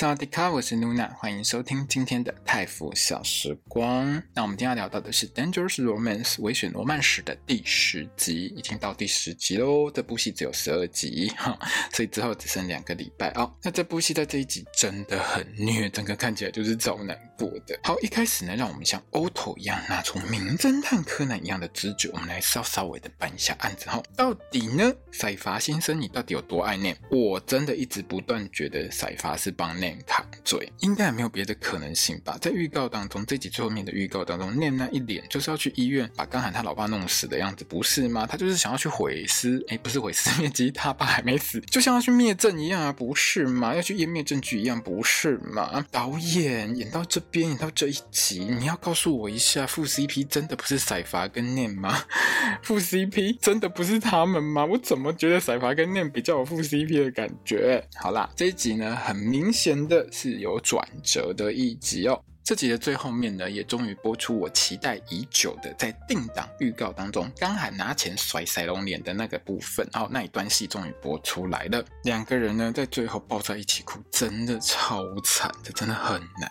萨瓦迪卡，我是露娜，欢迎收听今天的泰腐小时光。那我们今天要聊到的是《Dangerous Romance》危险罗曼史的第十集，已经到第十集喽。这部戏只有十二集 哈，所以之后只剩两个礼拜哦。那这部戏在这一集真的很虐，整个看起来就是超难过的。好，一开始呢，让我们像 Otto 一样拿出名侦探柯南一样的直觉，我们来稍稍微的办一下案子哈。到底呢，赛法先生你到底有多爱念？我真的一直不断觉得赛法是帮念。躺嘴，应该也没有别的可能性吧？在预告当中，这集最后面的预告当中，念那一脸就是要去医院把刚喊他老爸弄死的样子，不是吗？他就是想要去毁尸，哎，不是毁尸灭迹，他爸还没死，就像要去灭证一样啊，不是吗？要去湮灭证据一样，不是吗？导演演到这边，演到这一集，你要告诉我一下，副 CP 真的不是赛法跟念吗？副 CP 真的不是他们吗？我怎么觉得赛法跟念比较有副 CP 的感觉？好啦，这一集呢，很明显。的是有转折的一集哦。这集的最后面呢，也终于播出我期待已久的，在定档预告当中，刚喊拿钱甩塞龙脸的那个部分，哦，那一段戏终于播出来了。两个人呢，在最后抱在一起哭，真的超惨这，真的很难。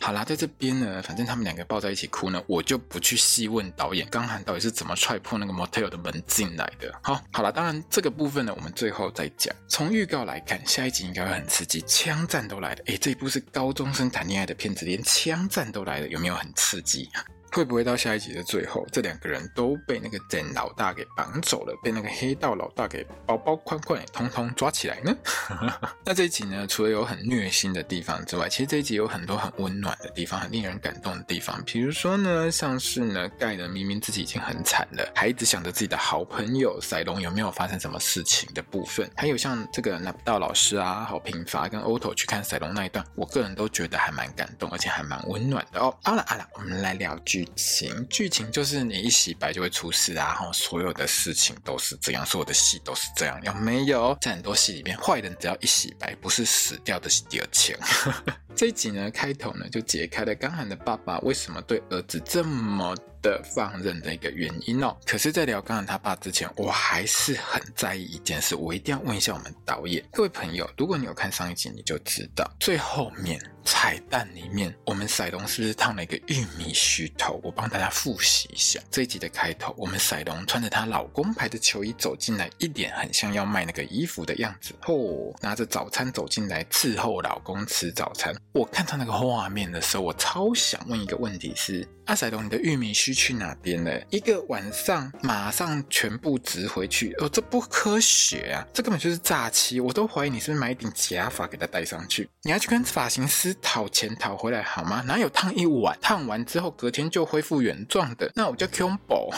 好啦，在这边呢，反正他们两个抱在一起哭呢，我就不去细问导演刚涵到底是怎么踹破那个 motel 的门进来的。好，好了，当然这个部分呢，我们最后再讲。从预告来看，下一集应该会很刺激，枪战都来了。诶，这一部是高中生谈恋爱的片子，连枪战都来了，有没有很刺激？会不会到下一集的最后，这两个人都被那个真老大给绑走了，被那个黑道老大给包包宽宽通通抓起来呢？那这一集呢，除了有很虐心的地方之外，其实这一集有很多很温暖的地方，很令人感动的地方。比如说呢，像是呢，盖伦明明自己已经很惨了，还一直想着自己的好朋友赛隆有没有发生什么事情的部分。还有像这个拿不到老师啊，好贫乏跟 oto 去看赛隆那一段，我个人都觉得还蛮感动，而且还蛮温暖的哦。好了好了，我们来聊剧。行剧情就是你一洗白就会出事啊，然后所有的事情都是这样，所有的戏都是这样，有没有？在很多戏里面，坏人只要一洗白，不是死掉的是第二枪。这一集呢，开头呢就解开了刚涵的爸爸为什么对儿子这么的放任的一个原因哦。可是，在聊刚刚他爸之前，我还是很在意一件事，我一定要问一下我们导演，各位朋友，如果你有看上一集，你就知道最后面。彩蛋里面，我们赛龙是不是烫了一个玉米须头？我帮大家复习一下这一集的开头，我们赛龙穿着她老公牌的球衣走进来，一脸很像要卖那个衣服的样子。哦，拿着早餐走进来伺候老公吃早餐。我看到那个画面的时候，我超想问一个问题是：阿赛龙，你的玉米须去哪边呢？一个晚上马上全部植回去？哦，这不科学啊！这根本就是诈欺！我都怀疑你是不是买一顶假发给他戴上去？你要去跟发型师？讨钱讨回来好吗？哪有烫一晚，烫完之后隔天就恢复原状的？那我叫 combo，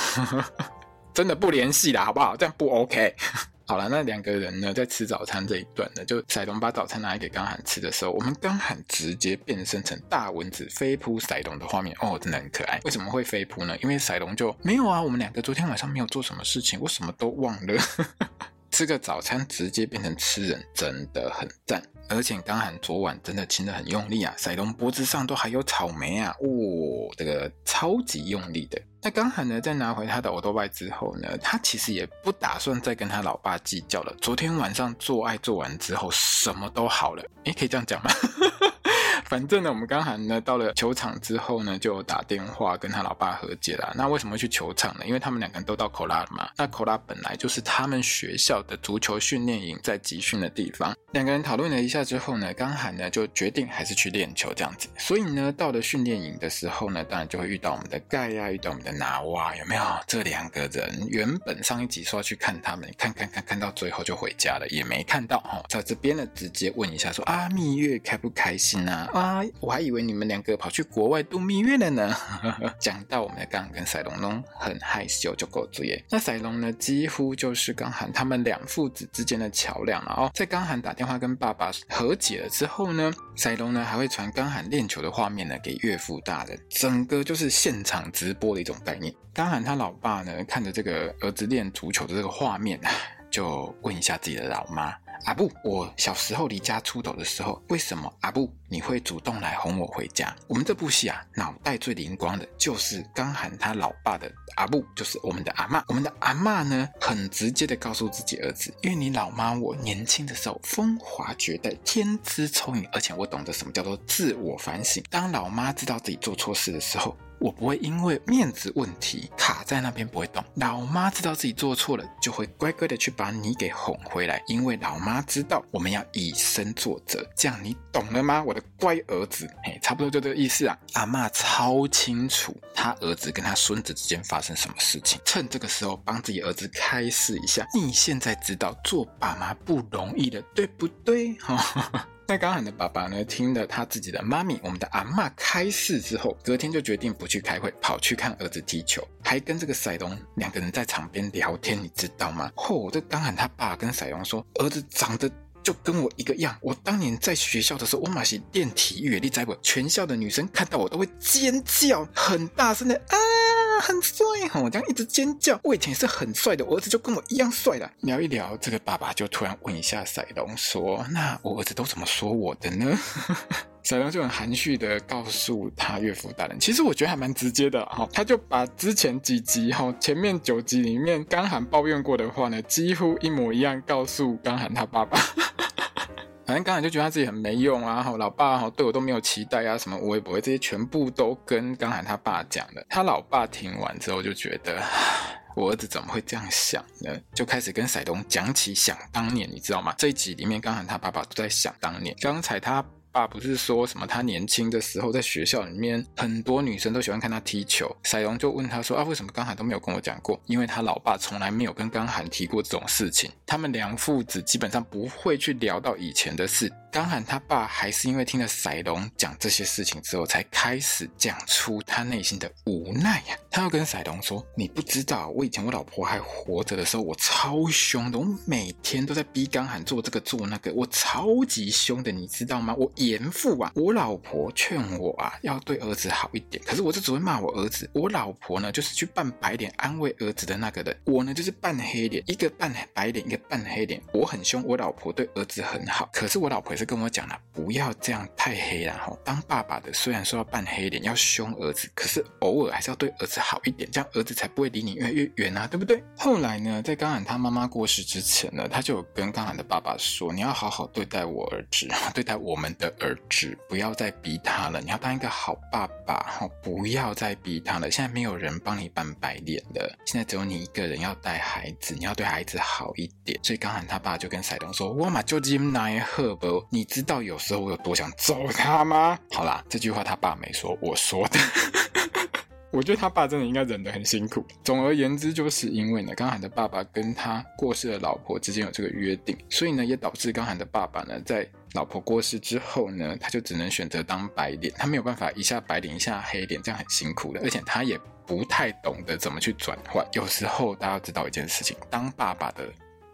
真的不联系了，好不好？这样不 OK。好了，那两个人呢，在吃早餐这一段呢，就塞隆把早餐拿来给刚喊吃的时候，我们刚喊直接变身成大蚊子飞扑塞隆的画面，哦，真的很可爱。为什么会飞扑呢？因为塞隆就没有啊，我们两个昨天晚上没有做什么事情，我什么都忘了。吃个早餐直接变成吃人，真的很赞。而且刚喊昨晚真的亲得很用力啊，赛隆脖子上都还有草莓啊，哦，这个超级用力的。那刚喊呢，在拿回他的欧多拜之后呢，他其实也不打算再跟他老爸计较了。昨天晚上做爱做完之后，什么都好了。诶，可以这样讲吗？反正呢，我们刚好呢到了球场之后呢，就打电话跟他老爸和解了。那为什么去球场呢？因为他们两个人都到科拉了嘛。那科拉本来就是他们学校的足球训练营，在集训的地方。两个人讨论了一下之后呢，刚好呢就决定还是去练球这样子。所以呢，到了训练营的时候呢，当然就会遇到我们的盖呀，遇到我们的拿哇，有没有？这两个人原本上一集说要去看他们，看看看看到最后就回家了，也没看到哈。在这边呢，直接问一下说啊，蜜月开不开心啊？啊，我还以为你们两个跑去国外度蜜月了呢。讲到我们的刚跟赛隆呢，很害羞就够注意。那赛隆呢，几乎就是刚涵他们两父子之间的桥梁了哦。在刚涵打电话跟爸爸和解了之后呢，赛隆呢还会传刚涵练球的画面呢给岳父大人，整个就是现场直播的一种概念。刚涵他老爸呢看着这个儿子练足球的这个画面，就问一下自己的老妈。阿布，我小时候离家出走的时候，为什么阿布你会主动来哄我回家？我们这部戏啊，脑袋最灵光的就是刚喊他老爸的阿布，就是我们的阿嬷。我们的阿嬷呢，很直接的告诉自己儿子，因为你老妈我年轻的时候风华绝代，天资聪颖，而且我懂得什么叫做自我反省。当老妈知道自己做错事的时候，我不会因为面子问题卡在那边不会动。老妈知道自己做错了，就会乖乖的去把你给哄回来，因为老妈知道我们要以身作则。这样你懂了吗，我的乖儿子？嘿，差不多就这个意思啊。阿嬷超清楚他儿子跟他孙子之间发生什么事情，趁这个时候帮自己儿子开示一下。你现在知道做爸妈不容易的，对不对？哈。那刚涵的爸爸呢，听了他自己的妈咪，我们的阿嬷开示之后，隔天就决定不去开会，跑去看儿子踢球，还跟这个赛隆两个人在场边聊天，你知道吗？嚯、哦，这刚涵他爸跟赛隆说，儿子长得就跟我一个样，我当年在学校的时候，我马是练体育，你知不？全校的女生看到我都会尖叫，很大声的啊。很帅哈！我这样一直尖叫。我以前是很帅的，我儿子就跟我一样帅了。聊一聊，这个爸爸就突然问一下赛隆说：“那我儿子都怎么说我的呢？” 赛隆就很含蓄的告诉他岳父大人，其实我觉得还蛮直接的哈。他就把之前几集哈，前面九集里面刚涵抱怨过的话呢，几乎一模一样告诉刚涵他爸爸。反正刚才就觉得他自己很没用啊，哈，老爸哈对我都没有期待啊，什么我也不会，这些全部都跟刚才他爸讲的。他老爸听完之后就觉得，我儿子怎么会这样想呢？就开始跟赛东讲起想当年，你知道吗？这一集里面刚才他爸爸都在想当年，刚才他。爸不是说什么？他年轻的时候在学校里面，很多女生都喜欢看他踢球。赛龙就问他说：“啊，为什么刚涵都没有跟我讲过？因为他老爸从来没有跟刚涵提过这种事情。他们两父子基本上不会去聊到以前的事。”刚涵他爸还是因为听了赛龙讲这些事情之后，才开始讲出他内心的无奈呀。他要跟赛龙说：“你不知道，我以前我老婆还活着的时候，我超凶的，我每天都在逼刚涵做这个做那个，我超级凶的，你知道吗？我严父啊，我老婆劝我啊，要对儿子好一点，可是我就只会骂我儿子。我老婆呢，就是去扮白脸安慰儿子的那个人，我呢就是扮黑脸，一个扮白脸，一个扮黑脸。我很凶，我老婆对儿子很好，可是我老婆也是。跟我讲了，不要这样太黑了哈。当爸爸的虽然说要扮黑脸，要凶儿子，可是偶尔还是要对儿子好一点，这样儿子才不会离你越来越远啊，对不对？后来呢，在刚涵他妈妈过世之前呢，他就跟刚涵的爸爸说：“你要好好对待我儿子，对待我们的儿子，不要再逼他了。你要当一个好爸爸哈，不要再逼他了。现在没有人帮你扮白脸了，现在只有你一个人要带孩子，你要对孩子好一点。所以刚喊他爸就跟赛隆说：‘我嘛就今来喝不？’你知道有时候我有多想揍他吗？好啦，这句话他爸没说，我说的。我觉得他爸真的应该忍得很辛苦。总而言之，就是因为呢，刚喊的爸爸跟他过世的老婆之间有这个约定，所以呢，也导致刚喊的爸爸呢，在老婆过世之后呢，他就只能选择当白脸，他没有办法一下白脸一下黑脸，这样很辛苦的，而且他也不太懂得怎么去转换。有时候大家要知道一件事情，当爸爸的。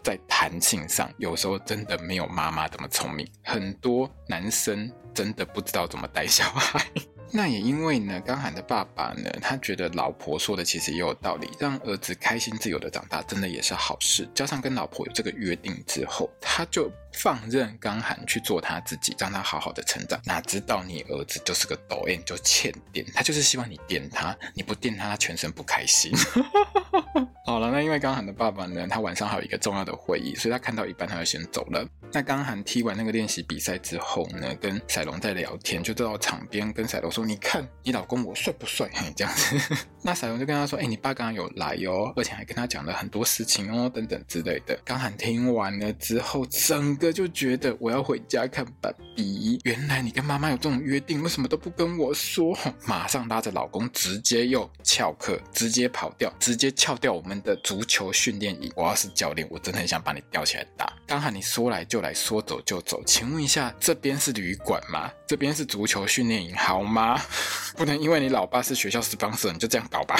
在弹性上，有时候真的没有妈妈这么聪明。很多男生真的不知道怎么带小孩。那也因为呢，刚涵的爸爸呢，他觉得老婆说的其实也有道理，让儿子开心自由的长大，真的也是好事。加上跟老婆有这个约定之后，他就。放任刚涵去做他自己，让他好好的成长。哪知道你儿子就是个抖 M，就欠电，他就是希望你电他，你不电他，他全身不开心。好了，那因为刚涵的爸爸呢，他晚上还有一个重要的会议，所以他看到一半他就先走了。那刚涵踢完那个练习比赛之后呢，跟赛龙在聊天，就到场边跟赛龙说：“你看你老公我帅不帅？”嘿，这样子。那赛龙就跟他说：“哎、欸，你爸刚刚有来哦，而且还跟他讲了很多事情哦，等等之类的。”刚涵听完了之后，整。哥就觉得我要回家看爸比。原来你跟妈妈有这种约定，为什么都不跟我说？马上拉着老公直接又翘课，直接跑掉，直接翘掉我们的足球训练营。我要是教练，我真的很想把你吊起来打。刚好你说来就来说走就走，请问一下，这边是旅馆吗？这边是足球训练营，好吗？不能因为你老爸是学校值班室你就这样搞吧。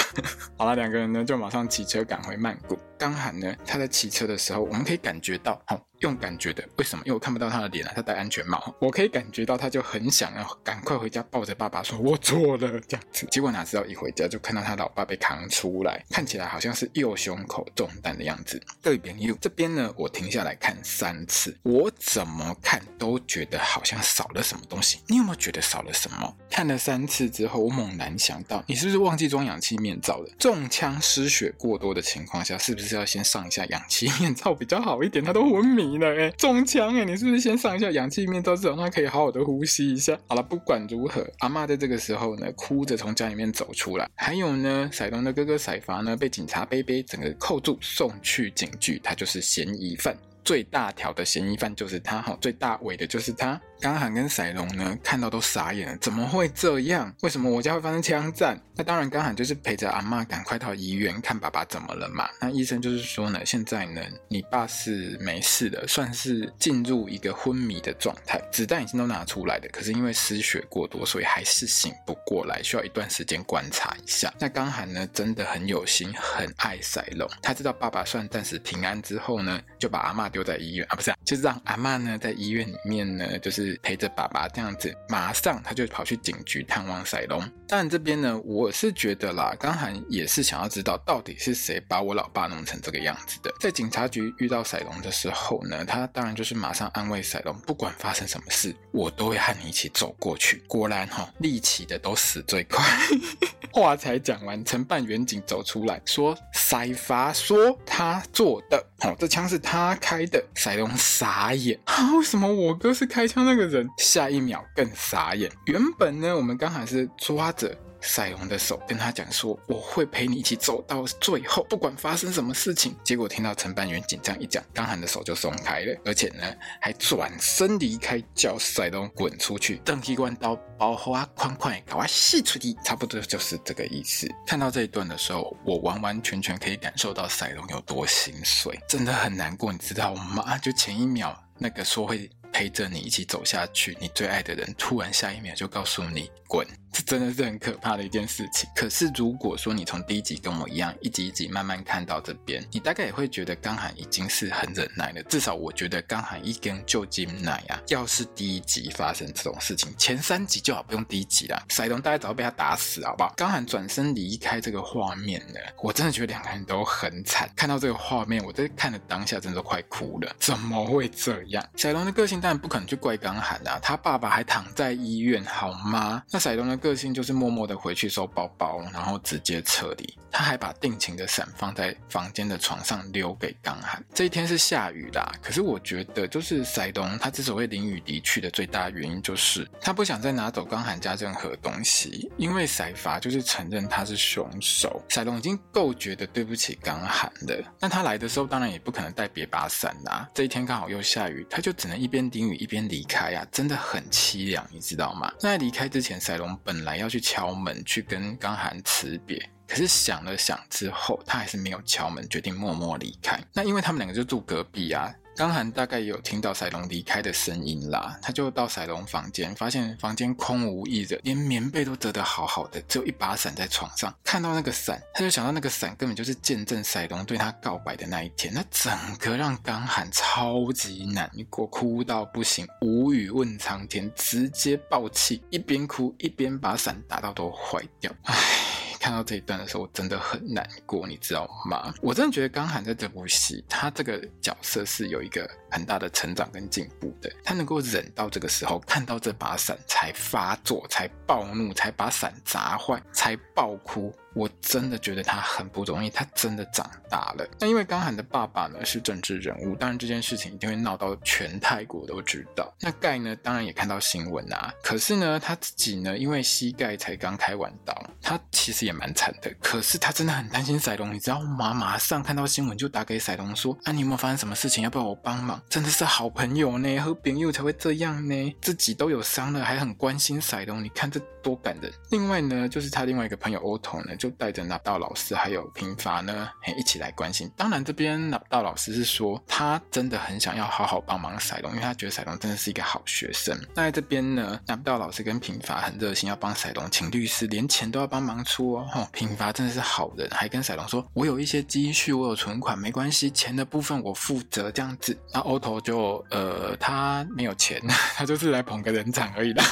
好了，两个人呢就马上骑车赶回曼谷。刚好呢，他在骑车的时候，我们可以感觉到，好、用感觉的，为什么？因为我看不到他的脸啊，他戴安全帽，我可以感觉到他就很想要赶快回家，抱着爸爸说：“我错了。”这样子。结果哪知道一回家就看到他老爸被扛出来，看起来好像是右胸口中弹的样子。对边右这边呢，我停下来看三次，我怎么看都觉得好像少了什么东西。你有没有觉得少了什么？看了三次之后，我猛然想到，你是不是忘记装氧气面罩了？中枪失血过多的情况下，是不是要先上一下氧气面罩比较好一点？他都昏迷了。哎，中枪哎！你是不是先上一下氧气面罩，至少他可以好好的呼吸一下？好了，不管如何，阿嬷在这个时候呢，哭着从家里面走出来。还有呢，赛东的哥哥赛发呢，被警察杯杯整个扣住，送去警局，他就是嫌疑犯，最大条的嫌疑犯就是他哈，最大尾的就是他。刚涵跟赛隆呢，看到都傻眼了，怎么会这样？为什么我家会发生枪战？那当然，刚涵就是陪着阿嬷赶快到医院看爸爸怎么了嘛。那医生就是说呢，现在呢，你爸是没事的，算是进入一个昏迷的状态，子弹已经都拿出来了，可是因为失血过多，所以还是醒不过来，需要一段时间观察一下。那刚涵呢，真的很有心，很爱赛隆，他知道爸爸算暂时平安之后呢，就把阿嬷丢在医院啊，不是，就是让阿嬷呢在医院里面呢，就是。陪着爸爸这样子，马上他就跑去警局探望赛隆。当然这边呢，我是觉得啦，刚涵也是想要知道到底是谁把我老爸弄成这个样子的。在警察局遇到赛隆的时候呢，他当然就是马上安慰赛隆，不管发生什么事，我都会和你一起走过去。果然哈、哦，立起的都死最快。话才讲完，承办员警走出来说：“赛发说他做的，哦，这枪是他开的。”赛隆傻眼啊，为什么我哥是开枪的那个人？下一秒更傻眼。原本呢，我们刚好是抓着。赛隆的手跟他讲说：“我会陪你一起走到最后，不管发生什么事情。”结果听到承办员紧张一讲，刚涵的手就松开了，而且呢还转身离开，叫赛隆滚出去。登机关刀包好啊，快快赶快吸出去，差不多就是这个意思。看到这一段的时候，我完完全全可以感受到赛隆有多心碎，真的很难过，你知道吗？就前一秒那个说会陪着你一起走下去，你最爱的人，突然下一秒就告诉你滚。这真的是很可怕的一件事情。可是如果说你从第一集跟我一样，一集一集慢慢看到这边，你大概也会觉得刚涵已经是很忍耐了。至少我觉得刚涵一根就金奶啊，要是第一集发生这种事情，前三集就好，不用第一集啦。赛隆大概早被他打死，好不好？刚涵转身离开这个画面呢，我真的觉得两个人都很惨。看到这个画面，我在看的当下真的都快哭了。怎么会这样？赛隆的个性当然不可能去怪刚涵啊，他爸爸还躺在医院，好吗？那赛东的。个性就是默默的回去收包包，然后直接撤离。他还把定情的伞放在房间的床上留给刚涵。这一天是下雨啦，可是我觉得就是赛东他之所以淋雨离去的最大原因就是他不想再拿走刚涵家任何东西，因为赛发就是承认他是凶手。赛隆已经够觉得对不起刚涵了，但他来的时候当然也不可能带别把伞啦。这一天刚好又下雨，他就只能一边淋雨一边离开呀、啊，真的很凄凉，你知道吗？那在离开之前，赛海龙本来要去敲门去跟刚涵辞别，可是想了想之后，他还是没有敲门，决定默默离开。那因为他们两个就住隔壁啊。刚涵大概也有听到赛龙离开的声音啦，他就到赛龙房间，发现房间空无一人，连棉被都折得好好的，只有一把伞在床上。看到那个伞，他就想到那个伞根本就是见证赛龙对他告白的那一天，那整个让刚涵超级难过，哭到不行，无语问苍天，直接爆气，一边哭一边把伞打到都坏掉，唉。看到这一段的时候，我真的很难过，你知道吗？我真的觉得刚涵在这部戏，他这个角色是有一个很大的成长跟进步的。他能够忍到这个时候，看到这把伞才发作，才暴怒，才把伞砸坏，才爆哭。我真的觉得他很不容易，他真的长大了。那因为刚涵的爸爸呢是政治人物，当然这件事情一定会闹到全泰国都知道。那盖呢，当然也看到新闻啊。可是呢，他自己呢，因为膝盖才刚开完刀，他其实也蛮惨的。可是他真的很担心赛隆，你知道吗？马上看到新闻就打给赛隆说：“啊，你有没有发生什么事情？要不要我帮忙？”真的是好朋友呢，和朋友才会这样呢。自己都有伤了，还很关心赛隆，你看这多感人。另外呢，就是他另外一个朋友欧童呢。就带着纳道老师还有平伐呢，一起来关心。当然，这边纳道老师是说他真的很想要好好帮忙赛龙，因为他觉得赛龙真的是一个好学生。那在这边呢，纳道老师跟平伐很热心，要帮赛龙请律师，连钱都要帮忙出哦。平伐真的是好人，还跟赛龙说：“我有一些积蓄，我有存款，没关系，钱的部分我负责。”这样子，那欧头就呃，他没有钱，他就是来捧个人场而已啦。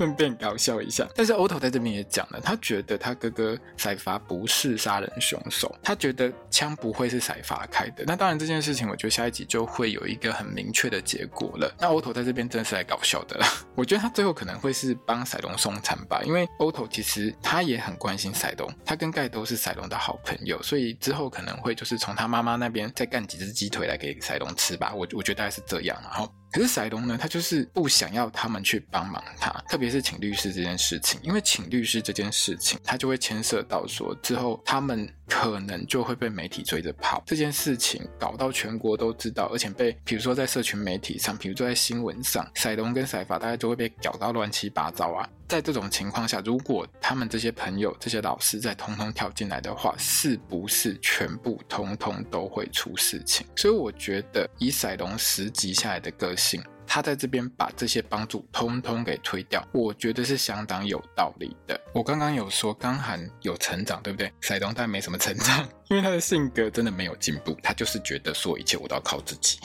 顺便搞笑一下，但是欧头在这边也讲了，他觉得他哥哥赛伐不是杀人凶手，他觉得枪不会是赛伐开的。那当然这件事情，我觉得下一集就会有一个很明确的结果了。那欧头在这边真的是来搞笑的啦，我觉得他最后可能会是帮赛龙送餐吧，因为欧头其实他也很关心赛龙，他跟盖都是赛龙的好朋友，所以之后可能会就是从他妈妈那边再干几只鸡腿来给赛龙吃吧。我我觉得大概是这样，然后。可是塞东呢，他就是不想要他们去帮忙他，特别是请律师这件事情，因为请律师这件事情，他就会牵涉到说之后他们可能就会被媒体追着跑，这件事情搞到全国都知道，而且被比如说在社群媒体上，比如说在新闻上，赛龙跟赛法大家就会被搞到乱七八糟啊。在这种情况下，如果他们这些朋友、这些老师再通通跳进来的话，是不是全部通通都会出事情？所以我觉得，以赛龙十集下来的个性，他在这边把这些帮助通通给推掉，我觉得是相当有道理的。我刚刚有说刚涵有成长，对不对？赛龙但没什么成长，因为他的性格真的没有进步，他就是觉得说一切我都要靠自己。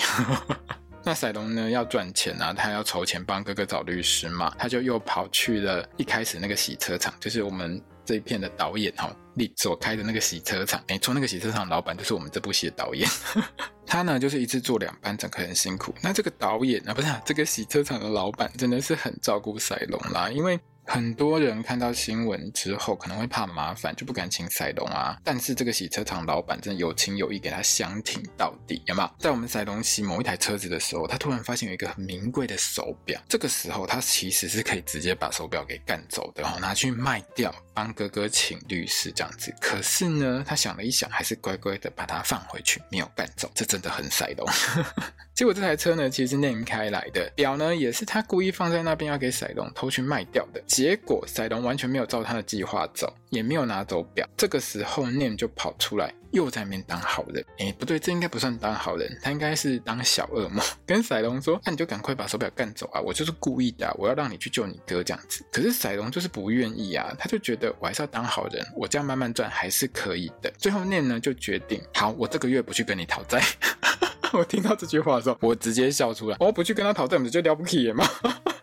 那赛龙呢，要赚钱啊，他要筹钱帮哥哥找律师嘛，他就又跑去了一开始那个洗车场，就是我们这一片的导演哈你所开的那个洗车场。没错，那个洗车场老板就是我们这部戏的导演。他呢就是一次做两班，整个很辛苦。那这个导演啊，不是啊，这个洗车场的老板真的是很照顾赛龙啦，因为。很多人看到新闻之后可能会怕麻烦，就不敢请赛龙啊。但是这个洗车场老板真的有情有义，给他相挺到底，有没有？在我们赛龙洗某一台车子的时候，他突然发现有一个很名贵的手表。这个时候他其实是可以直接把手表给干走的，然后拿去卖掉，帮哥哥请律师这样子。可是呢，他想了一想，还是乖乖的把它放回去，没有干走。这真的很赛龙。结果这台车呢，其实是念开来的，表呢也是他故意放在那边要给赛龙偷去卖掉的。结果赛龙完全没有照他的计划走，也没有拿走表。这个时候 Name 就跑出来，又在那边当好人。诶，不对，这应该不算当好人，他应该是当小恶魔，跟赛龙说：“那你就赶快把手表干走啊！我就是故意的，我要让你去救你哥这样子。”可是赛龙就是不愿意啊，他就觉得我还是要当好人，我这样慢慢赚还是可以的。最后 Name 呢就决定，好，我这个月不去跟你讨债。我听到这句话的时候，我直接笑出来。我不去跟他讨债，我们就了不起吗？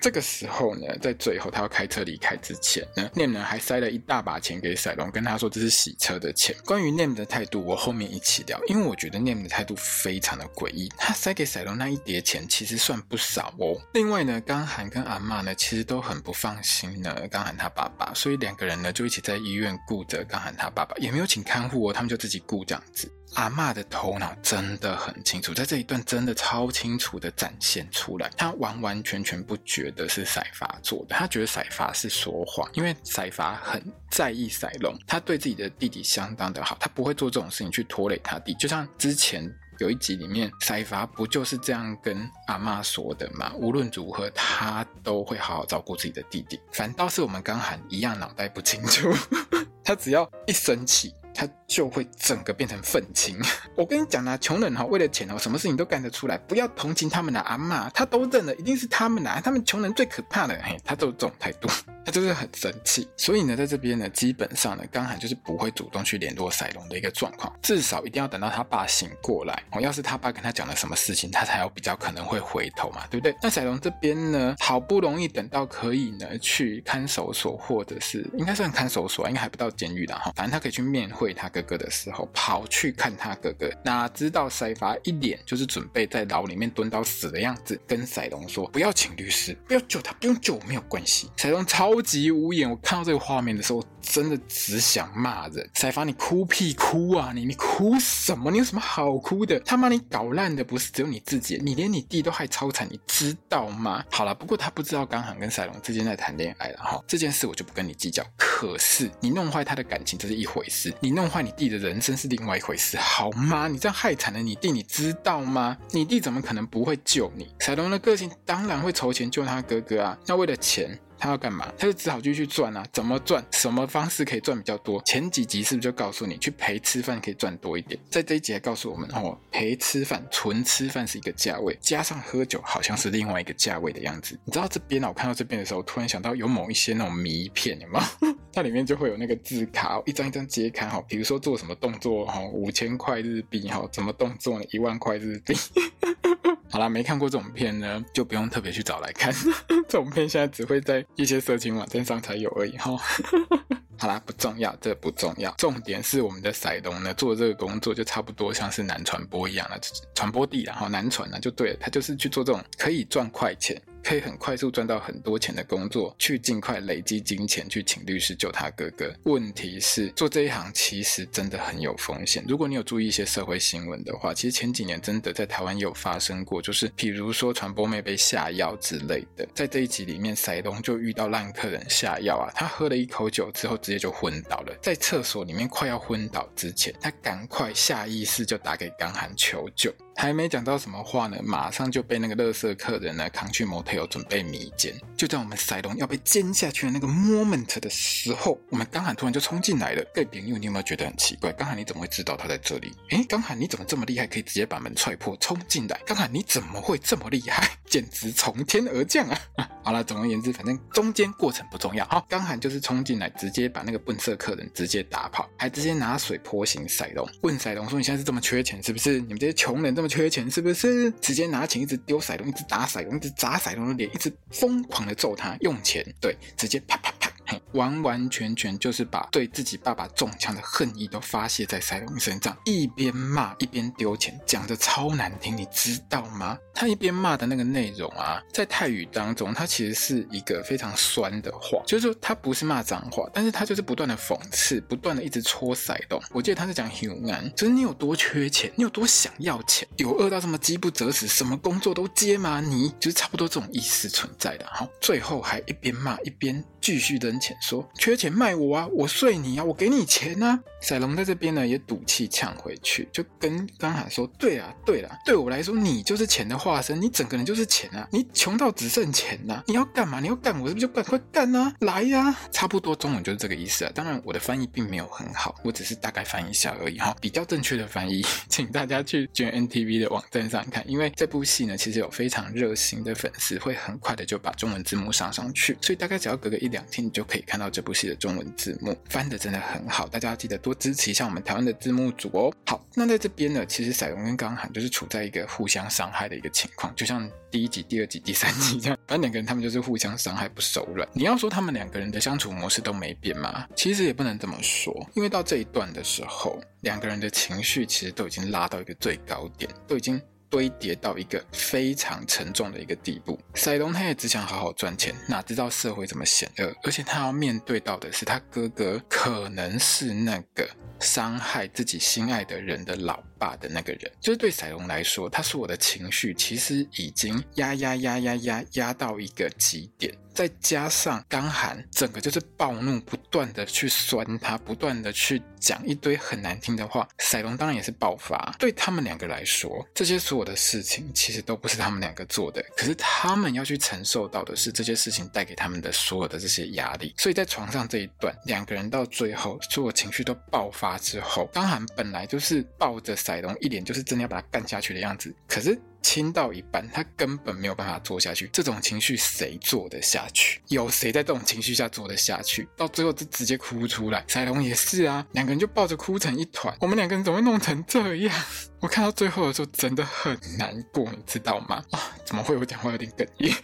这个时候呢，在最后他要开车离开之前呢，Name 呢还塞了一大把钱给赛龙，跟他说这是洗车的钱。关于 Name 的态度，我后面一起聊，因为我觉得 Name 的态度非常的诡异。他塞给赛龙那一叠钱其实算不少哦。另外呢，刚涵跟阿嬷呢其实都很不放心呢，刚涵他爸爸，所以两个人呢就一起在医院顾着刚涵他爸爸，也没有请看护哦，他们就自己顾这样子。阿嬷的头脑真的很清楚，在这一段真的超清楚的展现出来。他完完全全不觉得是赛伐做的，他觉得赛伐是说谎，因为赛伐很在意赛龙，他对自己的弟弟相当的好，他不会做这种事情去拖累他弟。就像之前有一集里面，赛伐不就是这样跟阿嬷说的吗？无论如何，他都会好好照顾自己的弟弟。反倒是我们刚喊一样脑袋不清楚，他只要一生气。他就会整个变成愤青。我跟你讲啊，穷人哈，为了钱哦，什么事情都干得出来。不要同情他们的阿嬷，他都认了，一定是他们啊，他们穷人最可怕的。嘿，他都这种态度，他就是很生气。所以呢，在这边呢，基本上呢，刚涵就是不会主动去联络赛龙的一个状况，至少一定要等到他爸醒过来哦。要是他爸跟他讲了什么事情，他才有比较可能会回头嘛，对不对？那赛龙这边呢，好不容易等到可以呢去看守所，或者是应该算看守所，应该还不到监狱的哈，反正他可以去面会他哥哥的时候，跑去看他哥哥，哪知道赛发一脸就是准备在牢里面蹲到死的样子，跟赛龙说：“不要请律师，不要救他，不用救我，没有关系。”赛龙超超级无言，我看到这个画面的时候，我真的只想骂人：“赛伐，你哭屁哭啊！你你哭什么？你有什么好哭的？他妈你搞烂的不是只有你自己，你连你弟都还超惨，你知道吗？”好了，不过他不知道刚好跟赛龙之间在谈恋爱了哈，这件事我就不跟你计较。可是你弄坏他的感情这是一回事，你弄坏你。弟的人生是另外一回事，好吗？你这样害惨了你弟，你知道吗？你弟怎么可能不会救你？赛龙的个性当然会筹钱救他哥哥啊。那为了钱，他要干嘛？他就只好继续赚啊，怎么赚？什么方式可以赚比较多？前几集是不是就告诉你，去陪吃饭可以赚多一点？在这一集还告诉我们哦，陪吃饭，纯吃饭是一个价位，加上喝酒好像是另外一个价位的样子。你知道这边呢？我看到这边的时候，突然想到有某一些那种迷片，有吗？它里面就会有那个字卡，一张一张揭开哈，比如说做什么动作哈，五千块日币哈，怎么动作呢？一万块日币。好啦，没看过这种片呢，就不用特别去找来看。这种片现在只会在一些色情网站上才有而已哈。好啦，不重要，这不重要，重点是我们的赛龙呢，做这个工作就差不多像是男传播一样了，传播地然后男传呢就对了，他就是去做这种可以赚快钱。可以很快速赚到很多钱的工作，去尽快累积金钱，去请律师救他哥哥。问题是，做这一行其实真的很有风险。如果你有注意一些社会新闻的话，其实前几年真的在台湾有发生过，就是比如说传播妹被下药之类的。在这一集里面，赛龙就遇到烂客人下药啊，他喝了一口酒之后直接就昏倒了，在厕所里面快要昏倒之前，他赶快下意识就打给刚涵求救。还没讲到什么话呢，马上就被那个乐色客人呢扛去 motel 准备迷奸。就在我们赛龙要被奸下去的那个 moment 的时候，我们刚喊突然就冲进来了。各位朋友，你有没有觉得很奇怪？刚喊你怎么会知道他在这里？诶，刚喊你怎么这么厉害，可以直接把门踹破冲进来？刚喊你怎么会这么厉害？简直从天而降啊！好了，总而言之，反正中间过程不重要。好，刚喊就是冲进来，直接把那个笨色客人直接打跑，还直接拿水泼醒赛龙，问赛龙说：“你现在是这么缺钱，是不是？你们这些穷人这么缺钱，是不是？”直接拿钱一直丢赛龙，一直打赛龙，一直砸赛龙的脸，一直疯狂揍他，用钱，对，直接啪啪啪。完完全全就是把对自己爸爸中枪的恨意都发泄在赛龙身上，一边骂一边丢钱，讲的超难听，你知道吗？他一边骂的那个内容啊，在泰语当中，他其实是一个非常酸的话，就是说他不是骂脏话，但是他就是不断的讽刺，不断的一直戳赛龙。我记得他是讲 human，就是你有多缺钱，你有多想要钱，有饿到这么饥不择食，什么工作都接吗？你就是差不多这种意思存在的。好，最后还一边骂一边继续扔钱，说缺钱卖我啊，我睡你啊，我给你钱啊。赛龙在这边呢也赌气呛回去，就跟刚涵说，对啊，对啊，对我来说你就是钱的话化身，你整个人就是钱啊，你穷到只剩钱呐、你要干嘛？你要干我是不是就赶快干啊？来呀、差不多中文就是这个意思啊。当然我的翻译并没有很好，我只是大概翻译一下而已哈。比较正确的翻译，请大家去 GMMTV 的网站上看，因为这部戏呢其实有非常热心的粉丝，会很快的就把中文字幕上上去，所以大概只要隔个一两天，你就可以看到这部戏的中文字幕，翻的真的很好，大家要记得多。支持一下我们台湾的字幕组哦。好，那在这边呢，其实赛龙跟刚涵就是处在一个互相伤害的一个情况，就像第一集、第二集、第三集这样，反正两个人他们就是互相伤害，不手软。你要说他们两个人的相处模式都没变吗？其实也不能这么说，因为到这一段的时候，两个人的情绪其实都已经拉到一个最高点，都已经。堆叠到一个非常沉重的一个地步，赛龙他也只想好好赚钱，哪知道社会这么险恶，而且他要面对到的是他哥哥可能是那个伤害自己心爱的人的老爸的那个人，就是对赛龙来说，他说我的情绪其实已经压压压压压压到一个极点。再加上刚涵整个就是暴怒，不断的去酸他，不断的去讲一堆很难听的话。赛龙当然也是爆发。对他们两个来说，这些所有的事情其实都不是他们两个做的，可是他们要去承受到的是这些事情带给他们的所有的这些压力。所以在床上这一段，两个人到最后所有情绪都爆发之后，刚涵本来就是抱着彩龙，一脸就是真的要把他干下去的样子，可是。亲到一半，他根本没有办法做下去。这种情绪谁做得下去？有谁在这种情绪下做得下去？到最后就直接哭出来。彩龙也是啊，两个人就抱着哭成一团。我们两个人怎么会弄成这样？我看到最后的时候真的很难过，你知道吗？啊，怎么会我讲话有点哽咽？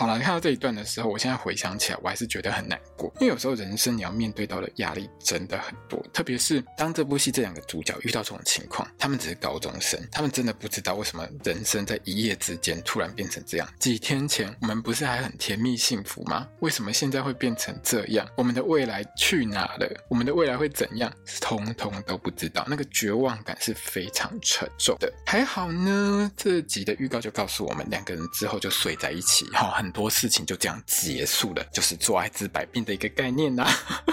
好了，看到这一段的时候，我现在回想起来，我还是觉得很难过。因为有时候人生你要面对到的压力真的很多，特别是当这部戏这两个主角遇到这种情况，他们只是高中生，他们真的不知道为什么人生在一夜之间突然变成这样。几天前我们不是还很甜蜜幸福吗？为什么现在会变成这样？我们的未来去哪了？我们的未来会怎样？通通都不知道，那个绝望感是非常沉重的。还好呢，这集的预告就告诉我们，两个人之后就睡在一起，好很。很多事情就这样结束了，就是做爱治百病的一个概念呐。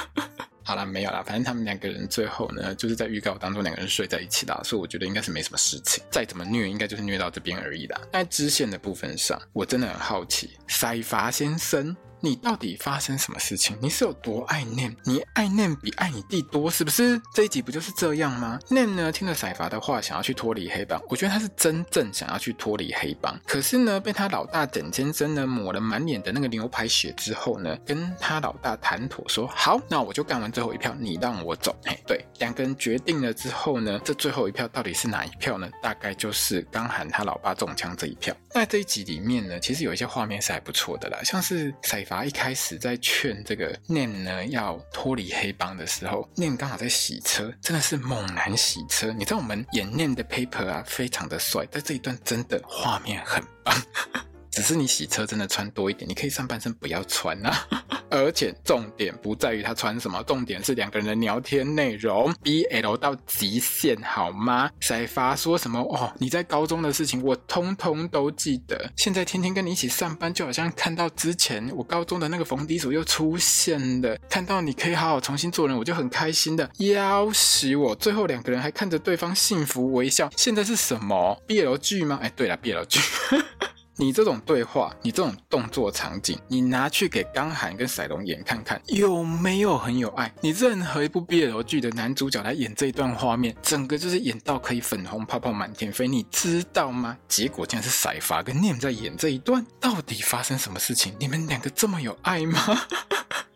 好啦，没有啦，反正他们两个人最后呢，就是在预告当中两个人睡在一起啦，所以我觉得应该是没什么事情。再怎么虐，应该就是虐到这边而已啦。在支线的部分上，我真的很好奇，塞发先生你到底发生什么事情？你是有多爱 Nem？你爱 Nem 比爱你弟多，是不是？这一集不就是这样吗？Nem 呢，听了赛法的话，想要去脱离黑帮。我觉得他是真正想要去脱离黑帮，可是呢，被他老大简先生呢抹了满脸的那个牛排血之后呢，跟他老大谈妥说好，那我就干完最后一票，你让我走。嘿，对，两个人决定了之后呢，这最后一票到底是哪一票呢？大概就是刚喊他老爸中枪这一票。在这一集里面呢，其实有一些画面是还不错的啦，像是赛法一开始在劝这个 Nem 呢要脱离黑帮的时候，Nem 刚好在洗车，真的是猛男洗车。你知道我们演练的 Paper 啊，非常的帅，在这一段真的画面很棒。只是你洗车真的穿多一点，你可以上半身不要穿啊。而且重点不在于他穿什么，重点是两个人的聊天内容 BL 到极限，好吗？赛法说什么哦？你在高中的事情我通通都记得，现在天天跟你一起上班，就好像看到之前我高中的那个冯迪所又出现了，看到你可以好好重新做人，我就很开心的，要死我！最后两个人还看着对方幸福微笑，现在是什么 BL 剧吗？哎，对了，BL 剧。你这种对话，你这种动作场景，你拿去给刚涵跟赛龙演看看，有没有很有爱？你任何一部 BL 剧的男主角来演这一段画面，整个就是演到可以粉红泡泡满天飞，你知道吗？结果竟然是赛法跟念在演这一段，到底发生什么事情？你们两个这么有爱吗？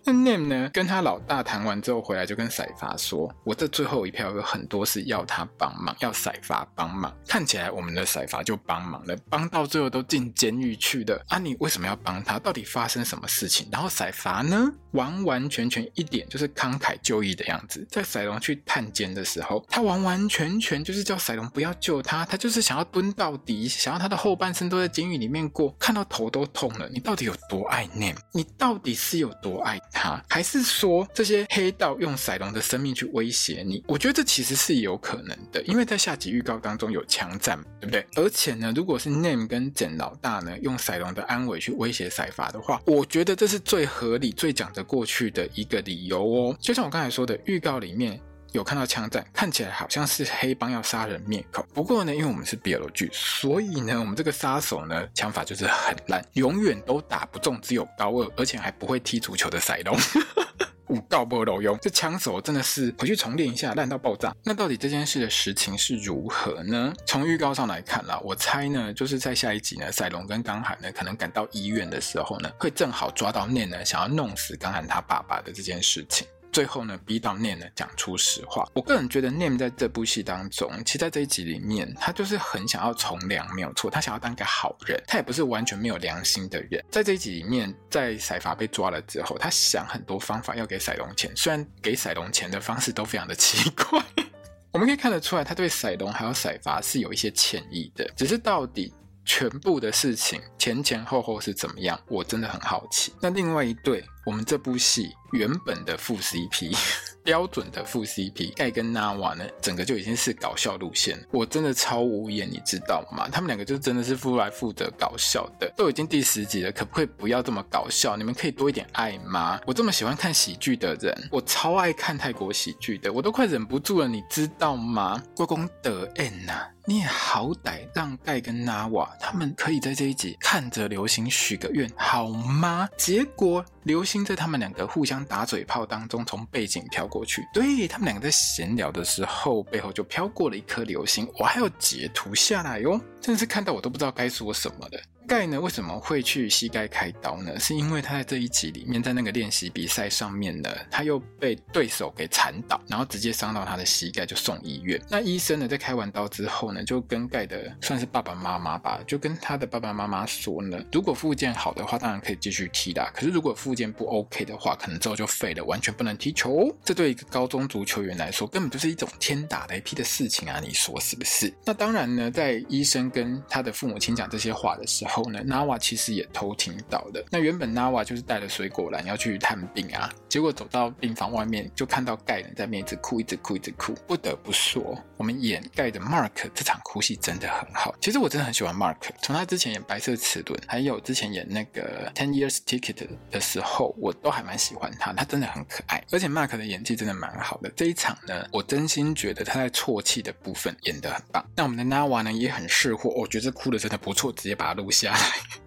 那 Name 呢？跟他老大谈完之后回来，就跟赛法说：“我这最后一票有很多是要他帮忙，要赛法帮忙。看起来我们的赛法就帮忙了，帮到最后都进监狱去了。啊，你为什么要帮他？到底发生什么事情？然后赛法呢？完完全全一点就是慷慨就义的样子。在赛龙去探监的时候，他完完全全就是叫赛龙不要救他，他就是想要蹲到底，想要他的后半生都在监狱里面过，看到头都痛了。你到底有多爱 Name？你到底是有多爱？”他还是说这些黑道用赛龙的生命去威胁你？我觉得这其实是有可能的，因为在下集预告当中有枪战，对不对？而且呢，如果是 Name 跟简老大呢用赛龙的安危去威胁赛法的话，我觉得这是最合理、最讲得过去的一个理由哦。就像我刚才说的，预告里面。有看到枪战，看起来好像是黑帮要杀人灭口。不过呢，因为我们是 BL 剧，所以呢，我们这个杀手呢，枪法就是很烂，永远都打不中，只有高二，而且还不会踢足球的赛龙，五告不漏用。这枪手真的是回去重练一下，烂到爆炸。那到底这件事的实情是如何呢？从预告上来看啦，我猜呢，就是在下一集呢，赛龙跟刚涵呢，可能赶到医院的时候呢，会正好抓到念呢，想要弄死刚涵他爸爸的这件事情。最后呢，逼到 Nem 呢讲出实话。我个人觉得 Nem 在这部戏当中，其实在这一集里面，他就是很想要从良，没有错。他想要当个好人，他也不是完全没有良心的人。在这一集里面，在赛法被抓了之后，他想很多方法要给赛龙钱，虽然给赛龙钱的方式都非常的奇怪。我们可以看得出来，他对赛龙还有赛法是有一些歉意的，只是到底全部的事情前前后后是怎么样，我真的很好奇。那另外一对，我们这部戏。原本的副 CP，标准的副 CP，盖跟纳瓦呢，整个就已经是搞笑路线。我真的超无言，你知道吗？他们两个就真的是出来负责搞笑的。都已经第十集了，可不可以不要这么搞笑？你们可以多一点爱吗？我这么喜欢看喜剧的人，我超爱看泰国喜剧的，我都快忍不住了，你知道吗？国公德恩呐，你也好歹让盖跟纳瓦他们可以在这一集看着流星许个愿好吗？结果流星在他们两个互相。打嘴炮当中，从背景飘过去，对，他们两个在闲聊的时候，背后就飘过了一颗流星，我还要截图下来哟，真的是看到我都不知道该说什么了。盖呢，为什么会去膝盖开刀呢？是因为他在这一集里面，在那个练习比赛上面呢，他又被对手给缠倒，然后直接伤到他的膝盖，就送医院。那医生呢，在开完刀之后呢，就跟盖的算是爸爸妈妈吧，就跟他的爸爸妈妈说呢，如果复健好的话，当然可以继续踢啦。可是如果复健不 OK 的话，可能之后就废了，完全不能踢球。这对一个高中足球员来说，根本就是一种天打雷劈的事情啊！你说是不是？那当然呢，在医生跟他的父母亲讲这些话的时候后呢，纳瓦其实也偷听到的。那原本纳瓦就是带了水果篮要去探病啊，结果走到病房外面就看到盖人在那边一直哭，一直哭，一直哭。不得不说，我们演盖的 Mark 这场哭戏真的很好。其实我真的很喜欢 Mark，从他之前演白色齿轮，还有之前演那个 Ten Years Ticket 的时候，我都还蛮喜欢他。他真的很可爱，而且 Mark 的演技真的蛮好的。这一场呢，我真心觉得他在啜泣的部分演得很棒。那我们的纳瓦呢也很识货，我觉得这哭的真的不错，直接把它录下下来。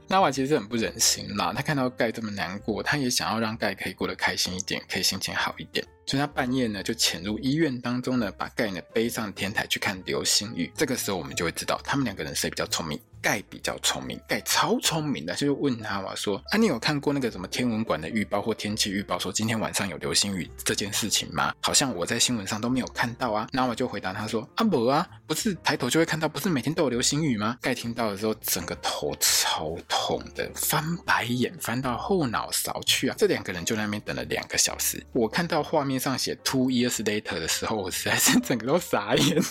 娜瓦其实很不忍心啦，他看到盖这么难过，他也想要让盖可以过得开心一点，可以心情好一点。所以他半夜呢就潜入医院当中呢，把盖呢背上天台去看流星雨。这个时候我们就会知道他们两个人谁比较聪明。盖比较聪明，盖超聪明的，就问他嘛说啊，你有看过那个什么天文馆的预报或天气预报，说今天晚上有流星雨这件事情吗？好像我在新闻上都没有看到啊。那我就回答他说啊不啊，不是抬头就会看到，不是每天都有流星雨吗？盖听到的时候，整个头超痛的，翻白眼翻到后脑勺去啊。这两个人就在那边等了两个小时。我看到画面上写 two years later 的时候，我实在是整个都傻眼。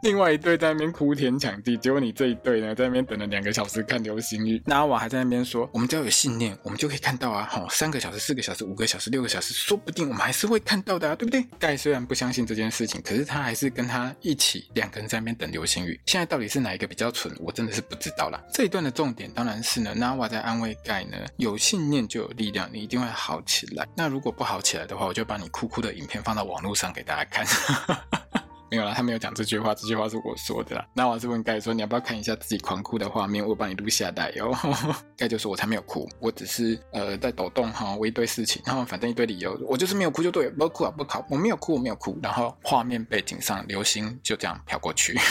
另外一队在那边哭天抢地，结果你这一队呢，在那边等了两个小时看流星雨。那我还在那边说，我们只要有信念，我们就可以看到啊！吼，三个小时、四个小时、五个小时、六个小时，说不定我们还是会看到的啊，对不对？盖虽然不相信这件事情，可是他还是跟他一起两个人在那边等流星雨。现在到底是哪一个比较蠢？我真的是不知道啦。这一段的重点当然是呢，那瓦在安慰盖呢，有信念就有力量，你一定会好起来。那如果不好起来的话，我就把你哭哭的影片放到网络上给大家看。没有啦，他没有讲这句话，这句话是我说的啦。那我是问盖说，你要不要看一下自己狂哭的画面？我帮你录下来哟。盖就说，我才没有哭，我只是呃在抖动哈，我一堆事情，然后反正一堆理由，我就是没有哭就对了，不哭啊不哭，我没有哭，我没有哭。然后画面背景上流星就这样飘过去。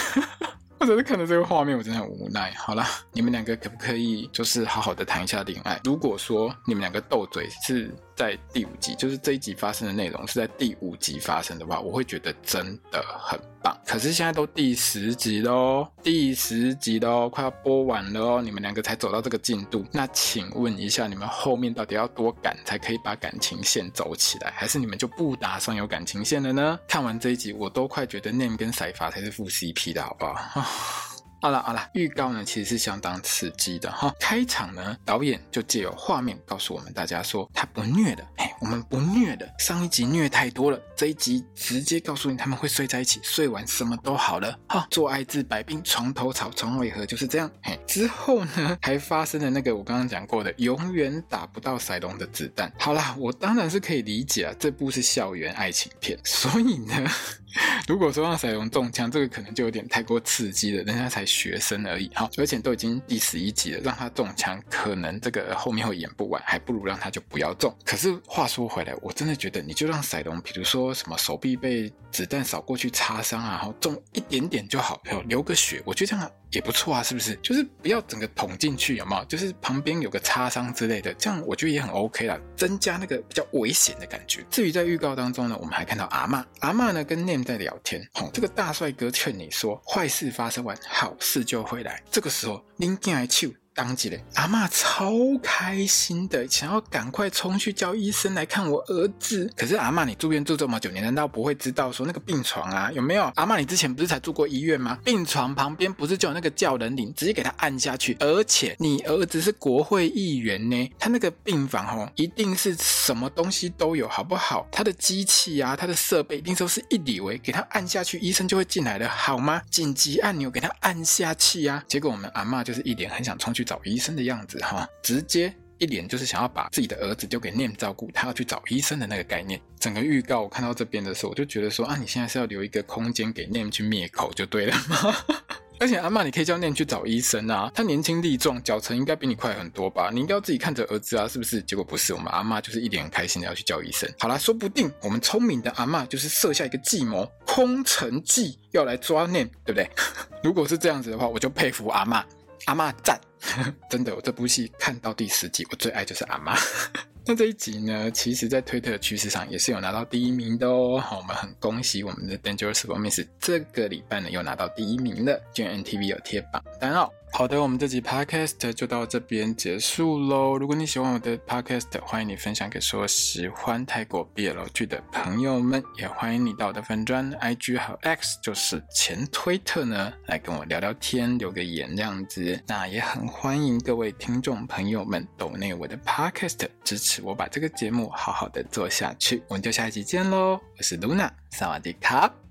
或者是看着这个画面，我真的很无奈。好啦，你们两个可不可以就是好好的谈一下恋爱？如果说你们两个斗嘴是在第五集，就是这一集发生的内容是在第五集发生的话，我会觉得真的很棒。可是现在都第十集喽，第十集喽，快要播完了哦，你们两个才走到这个进度，那请问一下，你们后面到底要多赶才可以把感情线走起来？还是你们就不打算有感情线了呢？看完这一集，我都快觉得 Nem 跟赛发才是副 CP 的好不好？好了好了，预告呢其实是相当刺激的哈。开场呢，导演就借由画面告诉我们大家说他不虐的，哎，我们不虐的。上一集虐太多了，这一集直接告诉你他们会睡在一起，睡完什么都好了哈。做爱治百病，床头吵，床尾和，就是这样。嘿，之后呢还发生了那个我刚刚讲过的，永远打不到塞隆的子弹。好啦，我当然是可以理解啊，这部是校园爱情片，所以呢。如果说让赛龙中枪，这个可能就有点太过刺激了，人家才学生而已，好，而且都已经第十一集了，让他中枪，可能这个后面会演不完，还不如让他就不要中。可是话说回来，我真的觉得你就让赛龙，比如说什么手臂被子弹扫过去擦伤啊，然后中一点点就好，然后流个血，我觉得这样。也不错啊，是不是？就是不要整个捅进去，有没有？就是旁边有个擦伤之类的，这样我觉得也很 OK 啦，增加那个比较危险的感觉。至于在预告当中呢，我们还看到阿嬷，阿嬷呢跟在聊天，这个大帅哥劝你说，坏事发生完，好事就会来。这个时候，您进来去。当即嘞，阿嬷超开心的，想要赶快冲去叫医生来看我儿子。可是阿嬷，你住院住这么久，你难道不会知道说那个病床啊有没有？阿嬷，你之前不是才住过医院吗？病床旁边不是就有那个叫人铃，直接给他按下去。而且你儿子是国会议员呢，他那个病房哦，一定是什么东西都有，好不好？他的机器啊，他的设备一定都是一里为，给他按下去，医生就会进来了，好吗？紧急按钮给他按下去啊。结果我们阿嬷就是一脸很想冲去。找医生的样子哈，直接一脸就是想要把自己的儿子丢给 Nem 照顾，他要去找医生的那个概念。整个预告我看到这边的时候，我就觉得说啊，你现在是要留一个空间给 Nem 去灭口就对了吗？而且阿嬷，你可以叫 Nem 去找医生啊，他年轻力壮，脚程应该比你快很多吧？你应该要自己看着儿子啊，是不是？结果不是，我们阿嬷就是一脸很开心的要去叫医生。好啦，说不定我们聪明的阿嬷就是设下一个计谋，空城计要来抓念对不对？如果是这样子的话，我就佩服阿嬷，阿嬷赞。真的，我这部戏看到第十集，我最爱就是阿嬷。那这一集呢，其实在推特的趋势上也是有拿到第一名的哦。好，我们很恭喜我们的 Dangerous Romance 这个礼拜呢又拿到第一名了，居然 NTV 有贴榜单哦。好的，我们这集 podcast 就到这边结束喽。如果你喜欢我的 podcast，欢迎你分享给所有喜欢泰国 BL 剧的朋友们，也欢迎你到我的粉专 IG 和 X，就是前推特呢，来跟我聊聊天，留个言这样子。那也很欢迎各位听众朋友们抖内我的 podcast，支持我把这个节目好好的做下去。我们就下一集见喽，我是 Luna，萨瓦迪卡。